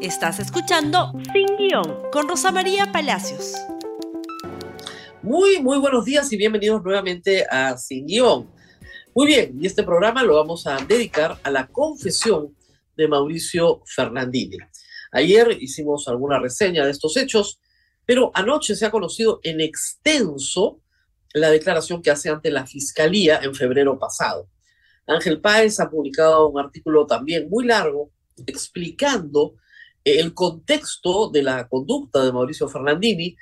Estás escuchando Sin Guión con Rosa María Palacios. Muy, muy buenos días y bienvenidos nuevamente a Sin Guión. Muy bien, y este programa lo vamos a dedicar a la confesión de Mauricio Fernandini. Ayer hicimos alguna reseña de estos hechos, pero anoche se ha conocido en extenso la declaración que hace ante la Fiscalía en febrero pasado. Ángel Páez ha publicado un artículo también muy largo explicando el contexto de la conducta de Mauricio Fernandini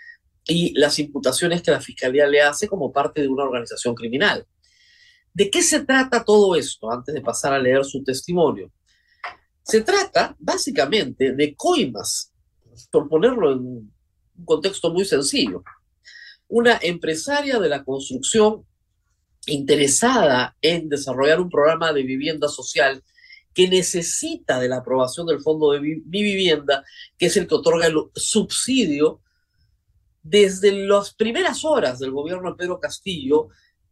y las imputaciones que la Fiscalía le hace como parte de una organización criminal. ¿De qué se trata todo esto antes de pasar a leer su testimonio? Se trata básicamente de coimas, por ponerlo en un contexto muy sencillo. Una empresaria de la construcción interesada en desarrollar un programa de vivienda social que necesita de la aprobación del Fondo de Vivienda, que es el que otorga el subsidio, desde las primeras horas del gobierno de Pedro Castillo,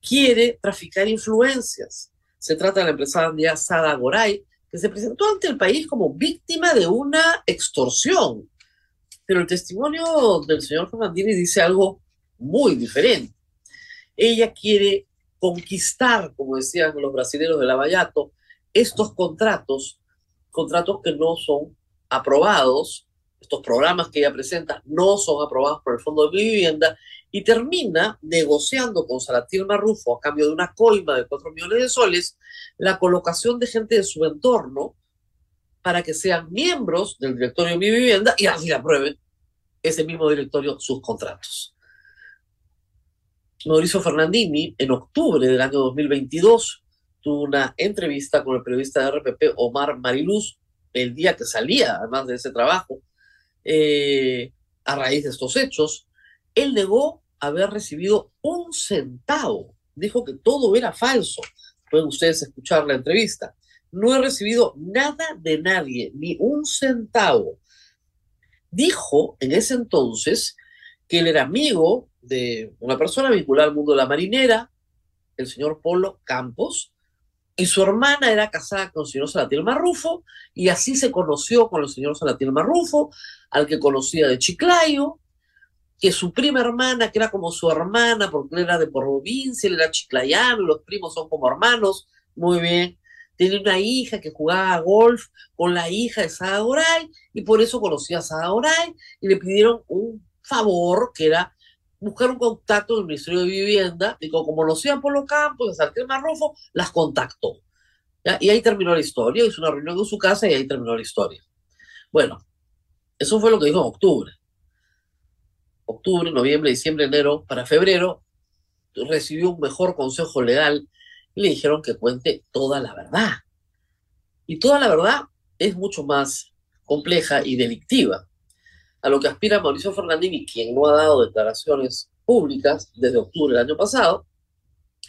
quiere traficar influencias. Se trata de la empresaria Sada Goray, que se presentó ante el país como víctima de una extorsión. Pero el testimonio del señor Fernandini dice algo muy diferente. Ella quiere conquistar, como decían los brasileños de Lavallato, estos contratos, contratos que no son aprobados, estos programas que ella presenta no son aprobados por el Fondo de Vivienda y termina negociando con Salatil Marrufo a cambio de una coima de 4 millones de soles la colocación de gente de su entorno para que sean miembros del directorio de Mi Vivienda y así aprueben ese mismo directorio sus contratos. Mauricio Fernandini, en octubre del año 2022, tuvo una entrevista con el periodista de RPP, Omar Mariluz, el día que salía, además de ese trabajo, eh, a raíz de estos hechos. Él negó haber recibido un centavo. Dijo que todo era falso. Pueden ustedes escuchar la entrevista. No he recibido nada de nadie, ni un centavo. Dijo en ese entonces que él era amigo de una persona vinculada al mundo de la marinera, el señor Polo Campos, y su hermana era casada con el señor Salatiel Marrufo, y así se conoció con el señor Salatiel Marrufo, al que conocía de Chiclayo, que su prima hermana, que era como su hermana, porque él era de provincia, él era chiclayano, los primos son como hermanos, muy bien. Tenía una hija que jugaba golf con la hija de Sada y por eso conocía a Sada y le pidieron un favor, que era buscar un contacto del Ministerio de Vivienda, y como conocían por los campos, de Sartén Marrufo, las contactó. Y ahí terminó la historia, hizo una reunión en su casa y ahí terminó la historia. Bueno, eso fue lo que dijo en octubre. Octubre, noviembre, diciembre, enero, para febrero, recibió un mejor consejo legal y le dijeron que cuente toda la verdad. Y toda la verdad es mucho más compleja y delictiva a lo que aspira Mauricio Fernandini, quien no ha dado declaraciones públicas desde octubre del año pasado,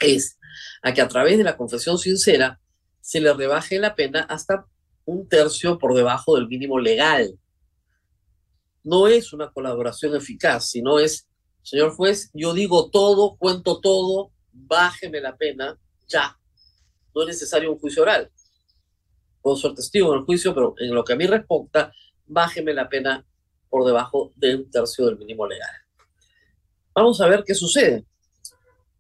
es a que a través de la confesión sincera se le rebaje la pena hasta un tercio por debajo del mínimo legal. No es una colaboración eficaz, sino es, señor juez, yo digo todo, cuento todo, bájeme la pena, ya. No es necesario un juicio oral. Puedo ser testigo en el juicio, pero en lo que a mí respecta, bájeme la pena por debajo de un tercio del mínimo legal. Vamos a ver qué sucede.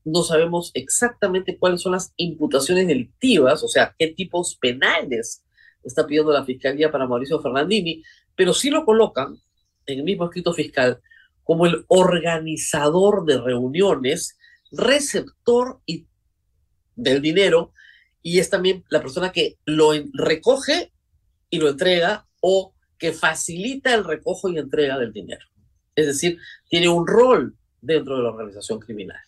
No sabemos exactamente cuáles son las imputaciones delictivas, o sea, qué tipos penales está pidiendo la Fiscalía para Mauricio Fernandini, pero sí lo colocan en el mismo escrito fiscal como el organizador de reuniones, receptor del dinero, y es también la persona que lo recoge y lo entrega o que facilita el recojo y entrega del dinero. Es decir, tiene un rol dentro de la organización criminal.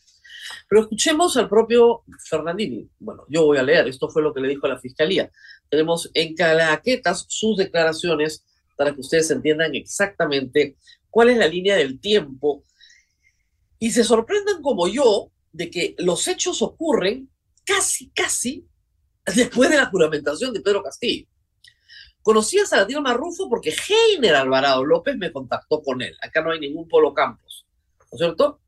Pero escuchemos al propio Fernandini. Bueno, yo voy a leer, esto fue lo que le dijo a la fiscalía. Tenemos en calaquetas sus declaraciones para que ustedes entiendan exactamente cuál es la línea del tiempo y se sorprendan como yo de que los hechos ocurren casi, casi después de la juramentación de Pedro Castillo. Conocí a Salatiel Marrufo porque Heiner Alvarado López me contactó con él. Acá no hay ningún Polo Campos, ¿no es cierto?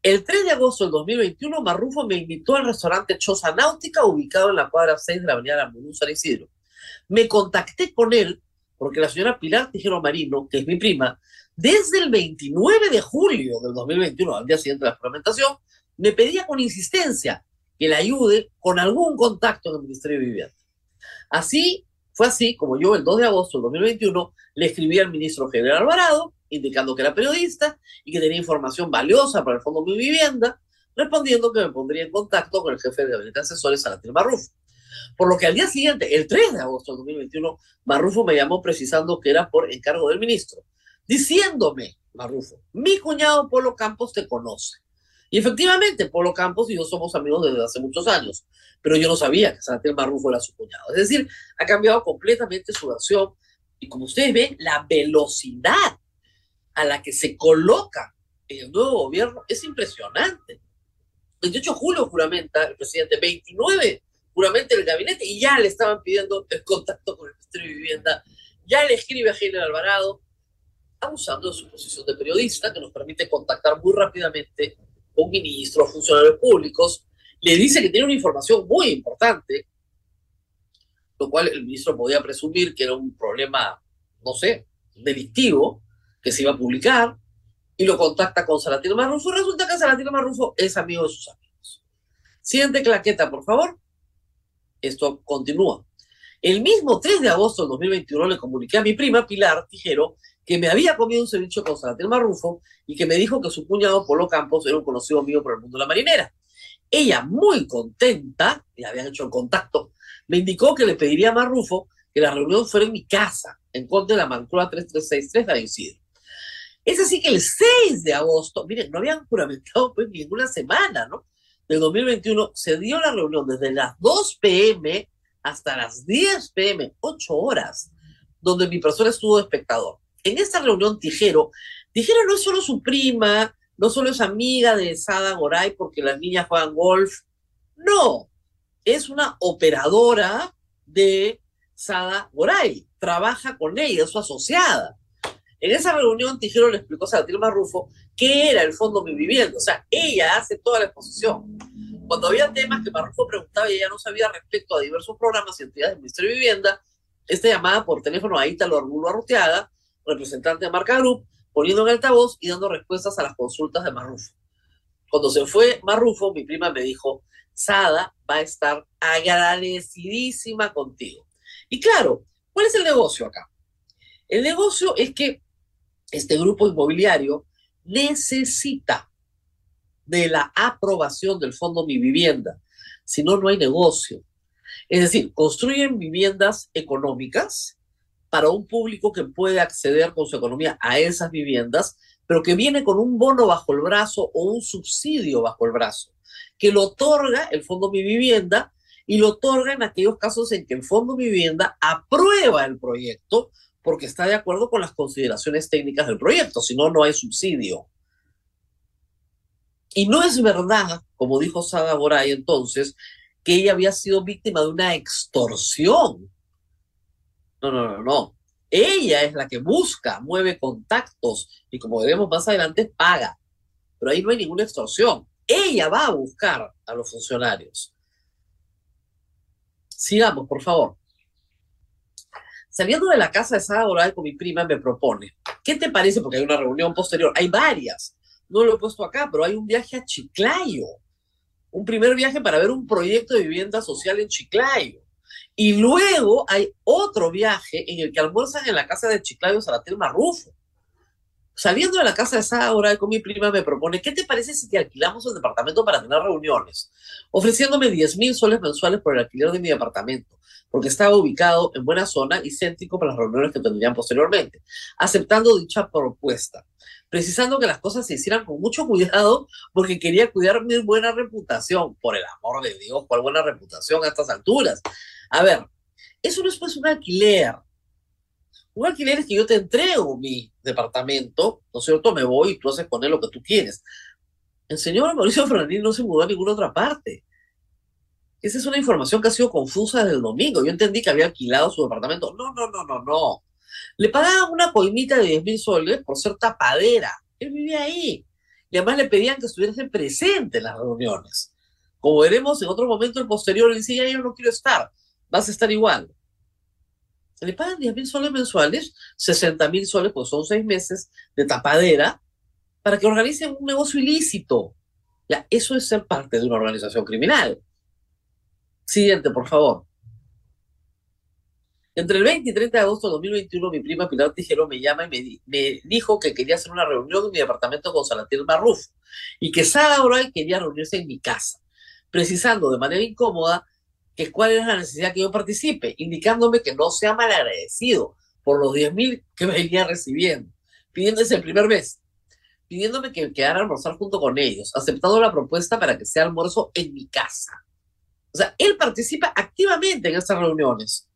El 3 de agosto del 2021, Marrufo me invitó al restaurante Choza Náutica, ubicado en la cuadra 6 de la avenida Ramón San Isidro. Me contacté con él porque la señora Pilar Tijero Marino, que es mi prima, desde el 29 de julio del 2021, al día siguiente de la fragmentación, me pedía con insistencia que le ayude con algún contacto en el Ministerio de Vivienda. Así, fue así como yo el 2 de agosto del 2021 le escribí al ministro General Alvarado, indicando que era periodista y que tenía información valiosa para el Fondo de Mi Vivienda, respondiendo que me pondría en contacto con el jefe de gabinete asesores, Salatil Marrufo. Por lo que al día siguiente, el 3 de agosto de 2021, Marrufo me llamó precisando que era por encargo del ministro, diciéndome, Marrufo, mi cuñado Polo Campos te conoce. Y efectivamente, Polo Campos y yo somos amigos desde hace muchos años, pero yo no sabía que Salatil Marrufo era su cuñado. Es decir, ha cambiado completamente su versión y como ustedes ven, la velocidad a la que se coloca el nuevo gobierno es impresionante. 28 de julio juramenta el presidente, 29 juramenta el gabinete y ya le estaban pidiendo el contacto con el Ministerio de Vivienda, ya le escribe a General Alvarado, abusando de su posición de periodista que nos permite contactar muy rápidamente con ministros, funcionarios públicos, le dice que tiene una información muy importante, lo cual el ministro podía presumir que era un problema, no sé, delictivo, que se iba a publicar, y lo contacta con Salatino Marrufo. Resulta que Salatino Marrufo es amigo de sus amigos. Siguiente claqueta, por favor. Esto continúa. El mismo 3 de agosto del 2021 le comuniqué a mi prima Pilar Tijero que me había comido un ceviche con Salatino Marrufo y que me dijo que su cuñado Polo Campos era un conocido mío por el mundo de la marinera. Ella, muy contenta, le habían hecho el contacto, me indicó que le pediría a Marrufo que la reunión fuera en mi casa, en Conde de la Mancura 3363 de Isidro. Es así que el 6 de agosto, miren, no habían juramentado pues ninguna semana, ¿no? Del 2021 se dio la reunión desde las 2 p.m. hasta las 10 p.m., 8 horas, donde mi persona estuvo de espectador. En esta reunión, Tijero, Tijero no es solo su prima, no solo es amiga de Sada Goray porque las niñas juegan golf, no, es una operadora de Sada Goray, trabaja con ella, es su asociada. En esa reunión, Tijero le explicó a Satil Marrufo qué era el Fondo Mi Vivienda, o sea, ella hace toda la exposición. Cuando había temas que Marrufo preguntaba y ella no sabía respecto a diversos programas y entidades del Ministerio de Vivienda, esta llamada por teléfono a Ítalo Arbulo Arruteaga, representante de Marca Group, poniendo en altavoz y dando respuestas a las consultas de Marrufo. Cuando se fue Marrufo, mi prima me dijo, Sada va a estar agradecidísima contigo. Y claro, ¿cuál es el negocio acá? El negocio es que este grupo inmobiliario necesita de la aprobación del Fondo Mi Vivienda, si no, no hay negocio. Es decir, construyen viviendas económicas para un público que puede acceder con su economía a esas viviendas, pero que viene con un bono bajo el brazo o un subsidio bajo el brazo, que lo otorga el Fondo Mi Vivienda y lo otorga en aquellos casos en que el Fondo Mi Vivienda aprueba el proyecto porque está de acuerdo con las consideraciones técnicas del proyecto, si no, no hay subsidio. Y no es verdad, como dijo Sada Goray entonces, que ella había sido víctima de una extorsión no, no, no, no. Ella es la que busca, mueve contactos y como veremos más adelante, paga. Pero ahí no hay ninguna extorsión. Ella va a buscar a los funcionarios. Sigamos, por favor. Saliendo de la casa de Sara Doral con mi prima, me propone, ¿qué te parece? Porque hay una reunión posterior, hay varias, no lo he puesto acá, pero hay un viaje a Chiclayo, un primer viaje para ver un proyecto de vivienda social en Chiclayo. Y luego hay otro viaje en el que almuerzan en la casa de Chiclayo Salatil Marrufo. Saliendo de la casa de Saura con mi prima me propone, ¿qué te parece si te alquilamos el departamento para tener reuniones? Ofreciéndome 10 mil soles mensuales por el alquiler de mi departamento, porque estaba ubicado en buena zona y céntrico para las reuniones que tendrían posteriormente, aceptando dicha propuesta precisando que las cosas se hicieran con mucho cuidado porque quería cuidar mi buena reputación. Por el amor de Dios, ¿cuál buena reputación a estas alturas? A ver, eso no es pues un alquiler. Un alquiler es que yo te entrego mi departamento, ¿no es cierto? Me voy y tú haces con él lo que tú quieres. El señor Mauricio Fernández no se mudó a ninguna otra parte. Esa es una información que ha sido confusa desde el domingo. Yo entendí que había alquilado su departamento. No, no, no, no, no. Le pagaban una coimita de 10 mil soles por ser tapadera. Él vivía ahí. Y además le pedían que estuviese presente en las reuniones. Como veremos en otro momento el posterior, él decía, yo no quiero estar, vas a estar igual. le pagan 10 mil soles mensuales, 60 mil soles, pues son seis meses de tapadera, para que organicen un negocio ilícito. Ya, eso es ser parte de una organización criminal. Siguiente, por favor. Entre el 20 y 30 de agosto de 2021, mi prima Pilar Tijero me llama y me, dijo que quería hacer una reunión en mi departamento con Salatiel Marruf y que Sara Oray quería reunirse en mi casa, precisando de manera incómoda que cuál es la necesidad que yo participe, indicándome que no sea malagradecido por los 10 mil que venía recibiendo, pidiéndose el primer mes, pidiéndome que quedara a almorzar junto con ellos, aceptando la propuesta para que sea almuerzo en mi casa. O sea, él participa activamente en estas reuniones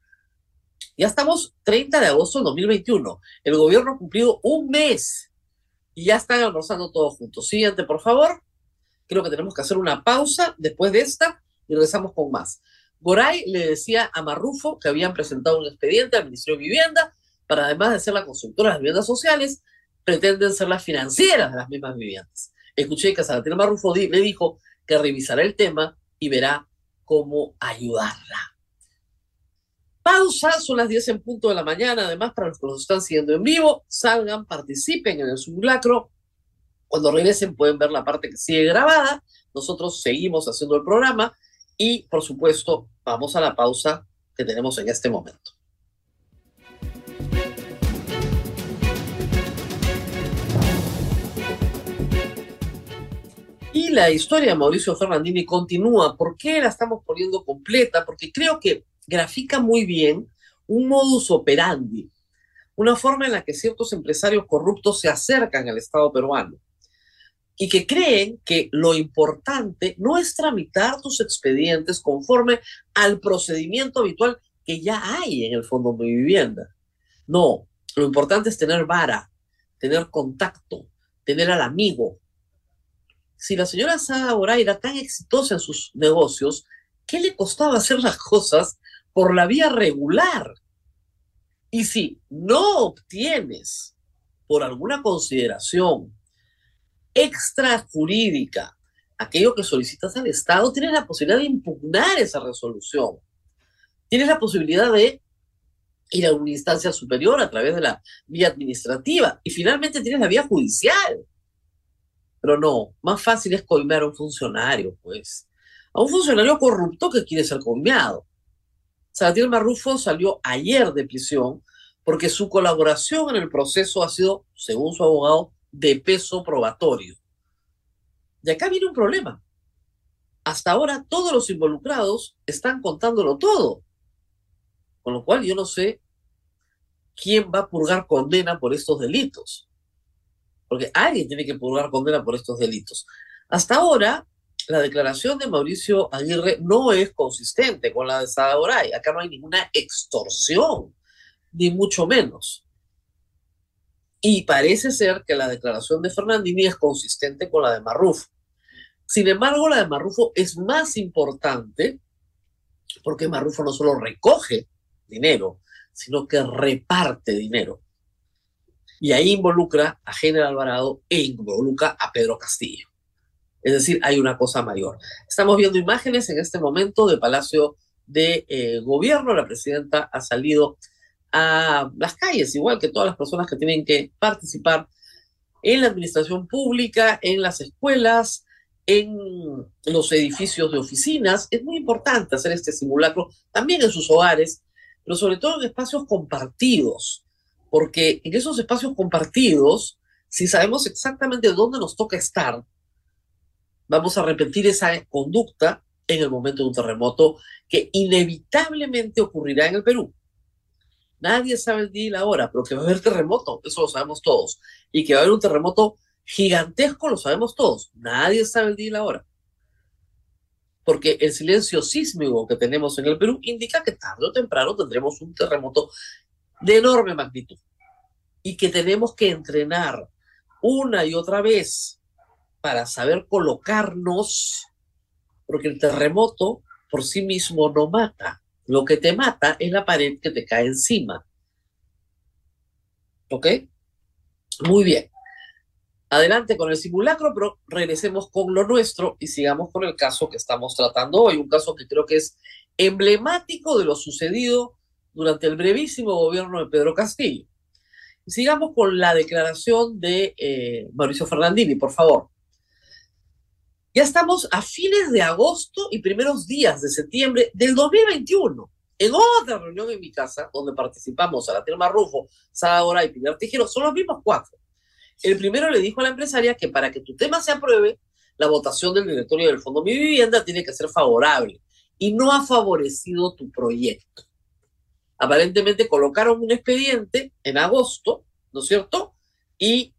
ya estamos 30 de agosto de 2021. El gobierno ha cumplido un mes y ya están almorzando todos juntos. Siguiente, por favor. Creo que tenemos que hacer una pausa después de esta y regresamos con más. Goray le decía a Marrufo que habían presentado un expediente al Ministerio de Vivienda para, además de ser la constructora de las viviendas sociales, pretenden ser las financieras de las mismas viviendas. Escuché que Salatina Marrufo le dijo que revisará el tema y verá cómo ayudarla. Pausa, son las 10 en punto de la mañana. Además, para los que nos están siguiendo en vivo, salgan, participen en el simulacro. Cuando regresen pueden ver la parte que sigue grabada. Nosotros seguimos haciendo el programa y, por supuesto, vamos a la pausa que tenemos en este momento. Y la historia de Mauricio Fernandini continúa. ¿Por qué la estamos poniendo completa? Porque creo que grafica muy bien un modus operandi, una forma en la que ciertos empresarios corruptos se acercan al Estado peruano y que creen que lo importante no es tramitar tus expedientes conforme al procedimiento habitual que ya hay en el Fondo de Vivienda. No, lo importante es tener vara, tener contacto, tener al amigo. Si la señora Sada Oray era tan exitosa en sus negocios, ¿qué le costaba hacer las cosas por la vía regular. Y si no obtienes por alguna consideración extrajurídica aquello que solicitas al Estado, tienes la posibilidad de impugnar esa resolución. Tienes la posibilidad de ir a una instancia superior a través de la vía administrativa y finalmente tienes la vía judicial. Pero no, más fácil es coimear a un funcionario, pues. A un funcionario corrupto que quiere ser coimeado. Salatiel Marrufo salió ayer de prisión porque su colaboración en el proceso ha sido, según su abogado, de peso probatorio. Y acá viene un problema. Hasta ahora todos los involucrados están contándolo todo. Con lo cual yo no sé quién va a purgar condena por estos delitos. Porque alguien tiene que purgar condena por estos delitos. Hasta ahora, la declaración de Mauricio Aguirre no es consistente con la de Sada Oray. Acá no hay ninguna extorsión, ni mucho menos. Y parece ser que la declaración de Fernandini es consistente con la de Marrufo. Sin embargo, la de Marrufo es más importante porque Marrufo no solo recoge dinero, sino que reparte dinero. Y ahí involucra a General Alvarado e involucra a Pedro Castillo. Es decir, hay una cosa mayor. Estamos viendo imágenes en este momento de Palacio de eh, Gobierno. La presidenta ha salido a las calles, igual que todas las personas que tienen que participar en la administración pública, en las escuelas, en los edificios de oficinas. Es muy importante hacer este simulacro también en sus hogares, pero sobre todo en espacios compartidos, porque en esos espacios compartidos, si sabemos exactamente dónde nos toca estar, vamos a repetir esa conducta en el momento de un terremoto que inevitablemente ocurrirá en el Perú. Nadie sabe el día y la hora, pero que va a haber terremoto, eso lo sabemos todos. Y que va a haber un terremoto gigantesco, lo sabemos todos. Nadie sabe el día y la hora. Porque el silencio sísmico que tenemos en el Perú indica que tarde o temprano tendremos un terremoto de enorme magnitud. Y que tenemos que entrenar una y otra vez para saber colocarnos, porque el terremoto por sí mismo no mata. Lo que te mata es la pared que te cae encima. ¿Ok? Muy bien. Adelante con el simulacro, pero regresemos con lo nuestro y sigamos con el caso que estamos tratando hoy, un caso que creo que es emblemático de lo sucedido durante el brevísimo gobierno de Pedro Castillo. Sigamos con la declaración de eh, Mauricio Fernandini, por favor. Ya estamos a fines de agosto y primeros días de septiembre del 2021. En otra reunión en mi casa, donde participamos a la Telma Rufo, Sada y Pilar Tijero, son los mismos cuatro. El primero le dijo a la empresaria que para que tu tema se apruebe, la votación del directorio del Fondo Mi Vivienda tiene que ser favorable y no ha favorecido tu proyecto. Aparentemente colocaron un expediente en agosto, ¿no es cierto? Y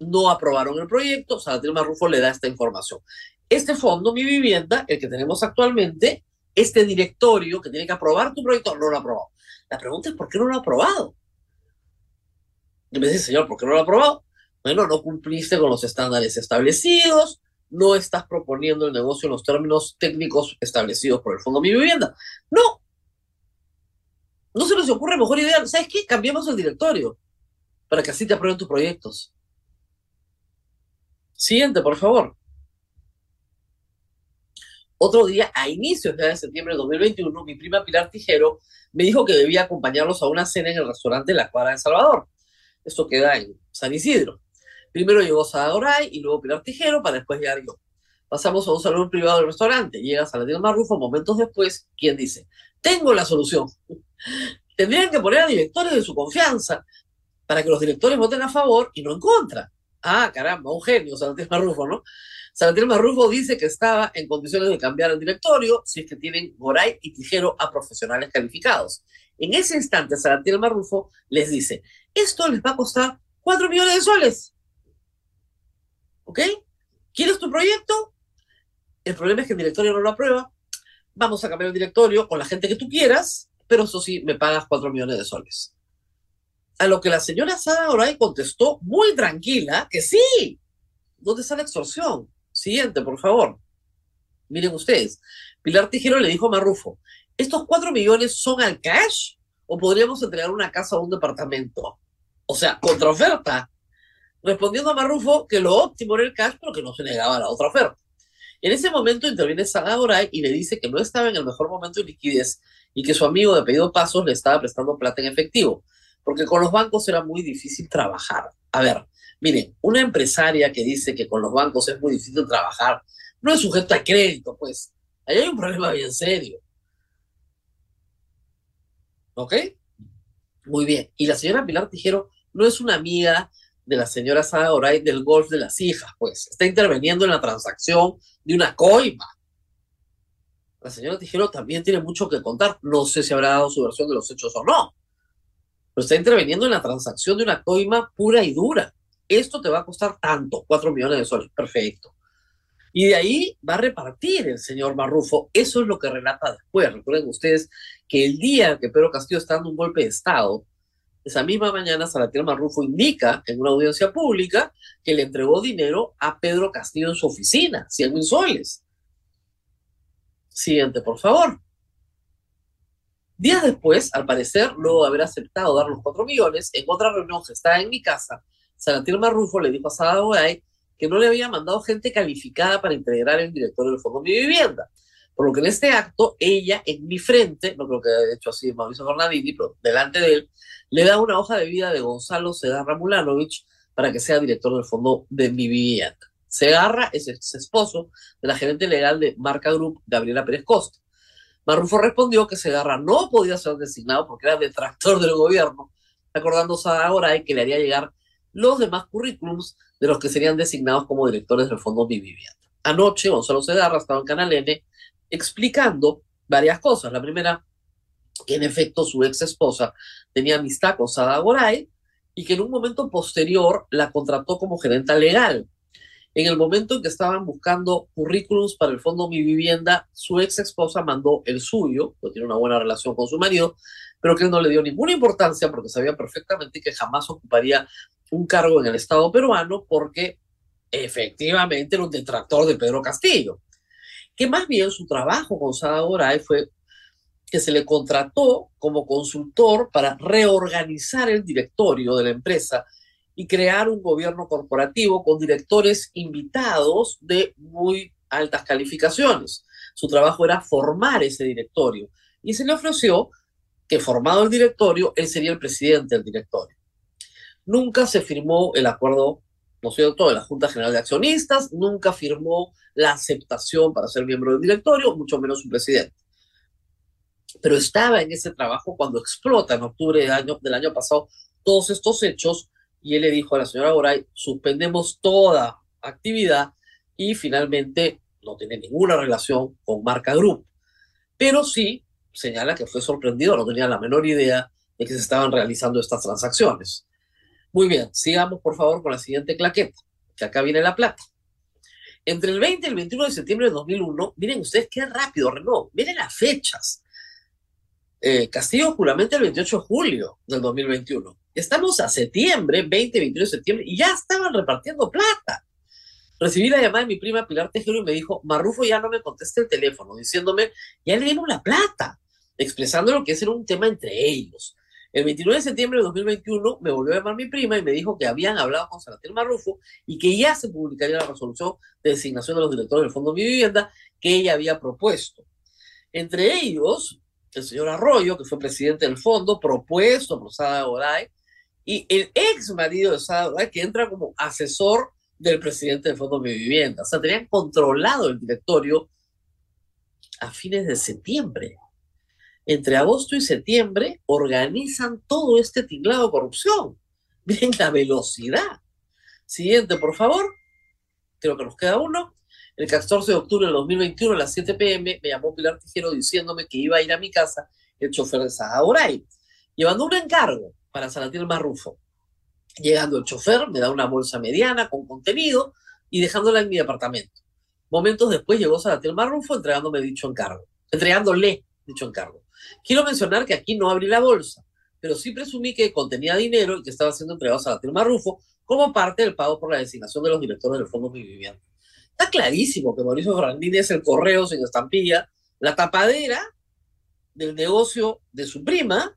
no aprobaron el proyecto. Salatiel Rufo le da esta información. Este fondo, mi vivienda, el que tenemos actualmente, este directorio que tiene que aprobar tu proyecto, no lo ha aprobado. La pregunta es, ¿por qué no lo ha aprobado? Y me dice, señor, ¿por qué no lo ha aprobado? Bueno, no cumpliste con los estándares establecidos, no estás proponiendo el negocio en los términos técnicos establecidos por el Fondo Mi Vivienda. No. No se les ocurre mejor idea. ¿Sabes qué? Cambiemos el directorio para que así te aprueben tus proyectos. Siguiente, por favor. Otro día, a inicios de septiembre de 2021, mi prima Pilar Tijero me dijo que debía acompañarlos a una cena en el restaurante La Cuadra de Salvador. Esto queda en San Isidro. Primero llegó Sadagoray y luego Pilar Tijero para después llegar yo. Pasamos a un salón privado del restaurante. Llega Saladino Marrufo momentos después, quien dice, tengo la solución. Tendrían que poner a directores de su confianza para que los directores voten a favor y no en contra. Ah, caramba, un genio, Saladino Marrufo, ¿no? Saladino Marrufo dice que estaba en condiciones de cambiar el directorio si es que tienen Goray y Tijero a profesionales calificados. En ese instante, Saladino Marrufo les dice, esto les va a costar 4 millones de soles. ¿Ok? ¿Quieres tu proyecto? El problema es que el directorio no lo aprueba. Vamos a cambiar el directorio con la gente que tú quieras, pero eso sí, me pagas cuatro millones de soles. A lo que la señora Sada Oray contestó muy tranquila que sí. ¿Dónde está la extorsión? Siguiente, por favor. Miren ustedes. Pilar Tijero le dijo a Marrufo, ¿estos cuatro millones son al cash o podríamos entregar una casa o un departamento? O sea, contraoferta respondiendo a Marrufo que lo óptimo era el cash, pero que no se negaba a la otra oferta. En ese momento interviene Sagadoray y le dice que no estaba en el mejor momento de liquidez y que su amigo de pedido pasos le estaba prestando plata en efectivo, porque con los bancos era muy difícil trabajar. A ver, miren, una empresaria que dice que con los bancos es muy difícil trabajar, no es sujeto a crédito, pues. Ahí hay un problema bien serio. ¿Ok? Muy bien. Y la señora Pilar Tijero no es una amiga de la señora Sada Oray del golf de las hijas, pues está interviniendo en la transacción de una coima. La señora Tijero también tiene mucho que contar. No sé si habrá dado su versión de los hechos o no. Pero está interviniendo en la transacción de una coima pura y dura. Esto te va a costar tanto, cuatro millones de soles. Perfecto. Y de ahí va a repartir el señor Marrufo. Eso es lo que relata después. Recuerden ustedes que el día que Pedro Castillo está dando un golpe de Estado, esa misma mañana, Salatiel Marrufo indica en una audiencia pública que le entregó dinero a Pedro Castillo en su oficina, 100 mil soles. Siguiente, por favor. Días después, al parecer, luego de haber aceptado dar los 4 millones, en otra reunión que estaba en mi casa, Salatiel Marrufo le dijo a Sada que no le había mandado gente calificada para integrar el directorio del Fondo Mi Vivienda. Por lo que en este acto, ella en mi frente, no creo que haya hecho así Mauricio Fernandini, pero delante de él, le da una hoja de vida de Gonzalo Segarra Mulanovich para que sea director del fondo de mi vivienda. Segarra es el esposo de la gerente legal de Marca Group, Gabriela Pérez Costa. Marrufo respondió que Segarra no podía ser designado porque era detractor del gobierno, acordándose ahora de que le haría llegar los demás currículums de los que serían designados como directores del fondo Mi Vivienda. Anoche, Gonzalo Segarra estaba en Canal N explicando varias cosas. La primera, que en efecto su ex esposa tenía amistad con Sada Goray y que en un momento posterior la contrató como gerenta legal. En el momento en que estaban buscando currículums para el fondo Mi Vivienda, su ex esposa mandó el suyo, que tiene una buena relación con su marido, pero que él no le dio ninguna importancia porque sabía perfectamente que jamás ocuparía un cargo en el Estado peruano porque efectivamente era un detractor de Pedro Castillo. Que más bien su trabajo con Sada Goray fue que se le contrató como consultor para reorganizar el directorio de la empresa y crear un gobierno corporativo con directores invitados de muy altas calificaciones. Su trabajo era formar ese directorio y se le ofreció que formado el directorio, él sería el presidente del directorio. Nunca se firmó el acuerdo, ¿no es cierto?, de la Junta General de Accionistas, nunca firmó la aceptación para ser miembro del directorio, mucho menos su presidente. Pero estaba en ese trabajo cuando explota en octubre del año, del año pasado todos estos hechos y él le dijo a la señora Goray, suspendemos toda actividad y finalmente no tiene ninguna relación con Marca Group. Pero sí señala que fue sorprendido, no tenía la menor idea de que se estaban realizando estas transacciones. Muy bien, sigamos por favor con la siguiente claqueta, que acá viene la plata. Entre el 20 y el 21 de septiembre de 2001, miren ustedes qué rápido, Renault, miren las fechas. Eh, Castillo el 28 de julio del 2021. Estamos a septiembre, 20, 21 de septiembre, y ya estaban repartiendo plata. Recibí la llamada de mi prima Pilar Tejero y me dijo, Marrufo ya no me contesta el teléfono, diciéndome, ya le dimos la plata, expresando lo que ese era un tema entre ellos. El 29 de septiembre de 2021 me volvió a llamar mi prima y me dijo que habían hablado con Salatiel Marrufo y que ya se publicaría la resolución de designación de los directores del Fondo de Mi Vivienda que ella había propuesto. Entre ellos, el señor Arroyo, que fue presidente del fondo, propuesto por Sada Goray, y el ex marido de Sada Goray, que entra como asesor del presidente del Fondo de Vivienda. O sea, tenían controlado el directorio a fines de septiembre. Entre agosto y septiembre organizan todo este tinglado de corrupción. Miren la velocidad. Siguiente, por favor. Creo que nos queda uno. El 14 de octubre de 2021 a las 7 pm me llamó Pilar Tijero diciéndome que iba a ir a mi casa el chofer de Sahaboray, llevando un encargo para Salatiel Marrufo. Llegando el chofer, me da una bolsa mediana con contenido y dejándola en mi departamento. Momentos después llegó Salatiel Marrufo entregándome dicho encargo, entregándole dicho encargo. Quiero mencionar que aquí no abrí la bolsa, pero sí presumí que contenía dinero y que estaba siendo entregado a Salatiel Marrufo como parte del pago por la designación de los directores del Fondo Mi Vivienda. Está clarísimo que Mauricio Ferrandini es el correo sin estampilla, la tapadera del negocio de su prima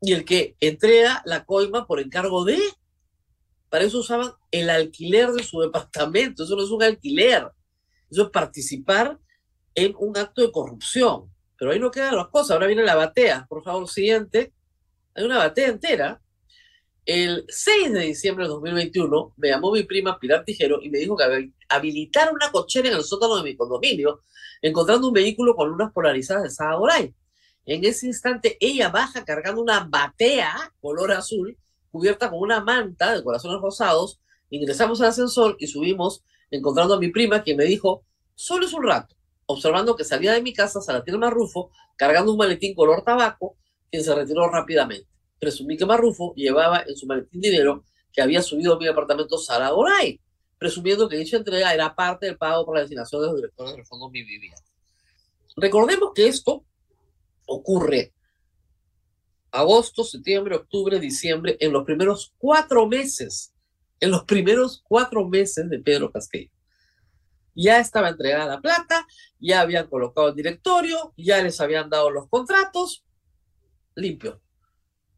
y el que entrega la coima por encargo de. Para eso usaban el alquiler de su departamento. Eso no es un alquiler. Eso es participar en un acto de corrupción. Pero ahí no quedan las cosas. Ahora viene la batea. Por favor, siguiente. Hay una batea entera el 6 de diciembre de 2021 me llamó mi prima Pilar Tijero y me dijo que habilitar una cochera en el sótano de mi condominio, encontrando un vehículo con lunas polarizadas de Sada En ese instante ella baja cargando una batea color azul cubierta con una manta de corazones rosados. Ingresamos al ascensor y subimos encontrando a mi prima quien me dijo, solo es un rato, observando que salía de mi casa Salatiel Marrufo cargando un maletín color tabaco, quien se retiró rápidamente presumí que Marrufo llevaba en su maletín dinero que había subido a mi apartamento Sara Goray, presumiendo que dicha entrega era parte del pago por la destinación de los directores del Fondo Mi Vivienda. Recordemos que esto ocurre agosto, septiembre, octubre, diciembre, en los primeros cuatro meses, en los primeros cuatro meses de Pedro Castillo. Ya estaba entregada la plata, ya habían colocado el directorio, ya les habían dado los contratos, limpio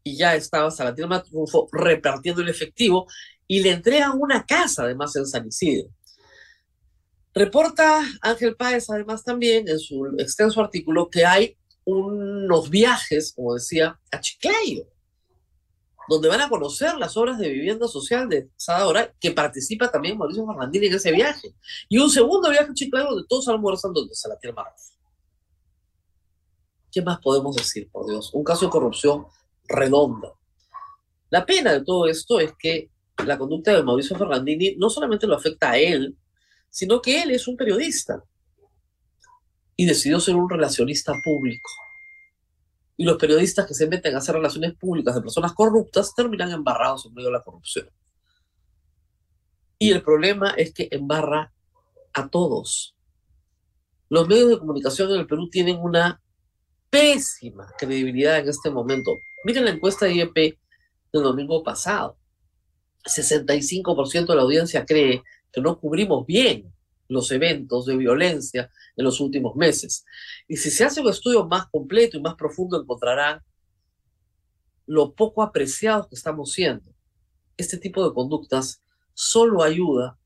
y ya estaba Salatiel Matrufo repartiendo el efectivo y le entregan una casa además en San Isidro. Reporta Ángel Páez además también en su extenso artículo que hay unos viajes, como decía, a Chiclayo, donde van a conocer las obras de vivienda social de Sada que participa también Mauricio Fernandini en ese viaje. Y un segundo viaje a Chiclayo donde todos almuerzan donde Salatiel Matrufo. ¿Qué más podemos decir, por Dios? Un caso de corrupción redonda. La pena de todo esto es que la conducta de Mauricio Ferrandini no solamente lo afecta a él, sino que él es un periodista y decidió ser un relacionista público. Y los periodistas que se meten a hacer relaciones públicas de personas corruptas terminan embarrados en medio de la corrupción. Y el problema es que embarra a todos. Los medios de comunicación en el Perú tienen una pésima credibilidad en este momento. Miren la encuesta de IEP del domingo pasado. 65% de la audiencia cree que no cubrimos bien los eventos de violencia en los últimos meses. Y si se hace un estudio más completo y más profundo, encontrarán lo poco apreciados que estamos siendo. Este tipo de conductas solo ayuda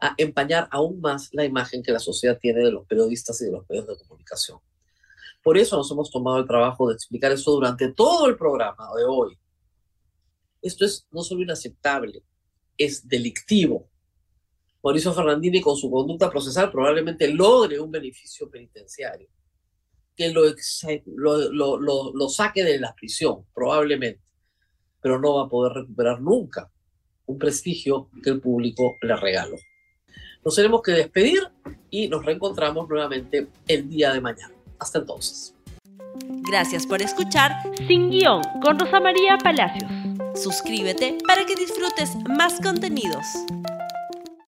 a empañar aún más la imagen que la sociedad tiene de los periodistas y de los medios de comunicación. Por eso nos hemos tomado el trabajo de explicar eso durante todo el programa de hoy. Esto es no solo inaceptable, es delictivo. Mauricio Fernandini con su conducta procesal probablemente logre un beneficio penitenciario, que lo, lo, lo, lo, saque de la prisión, probablemente, pero no va a poder recuperar nunca un prestigio que el público le regaló. Nos tenemos que despedir y nos reencontramos nuevamente el día de mañana. Hasta entonces. Gracias por escuchar Sin Guión con Rosa María Palacios. Suscríbete para que disfrutes más contenidos.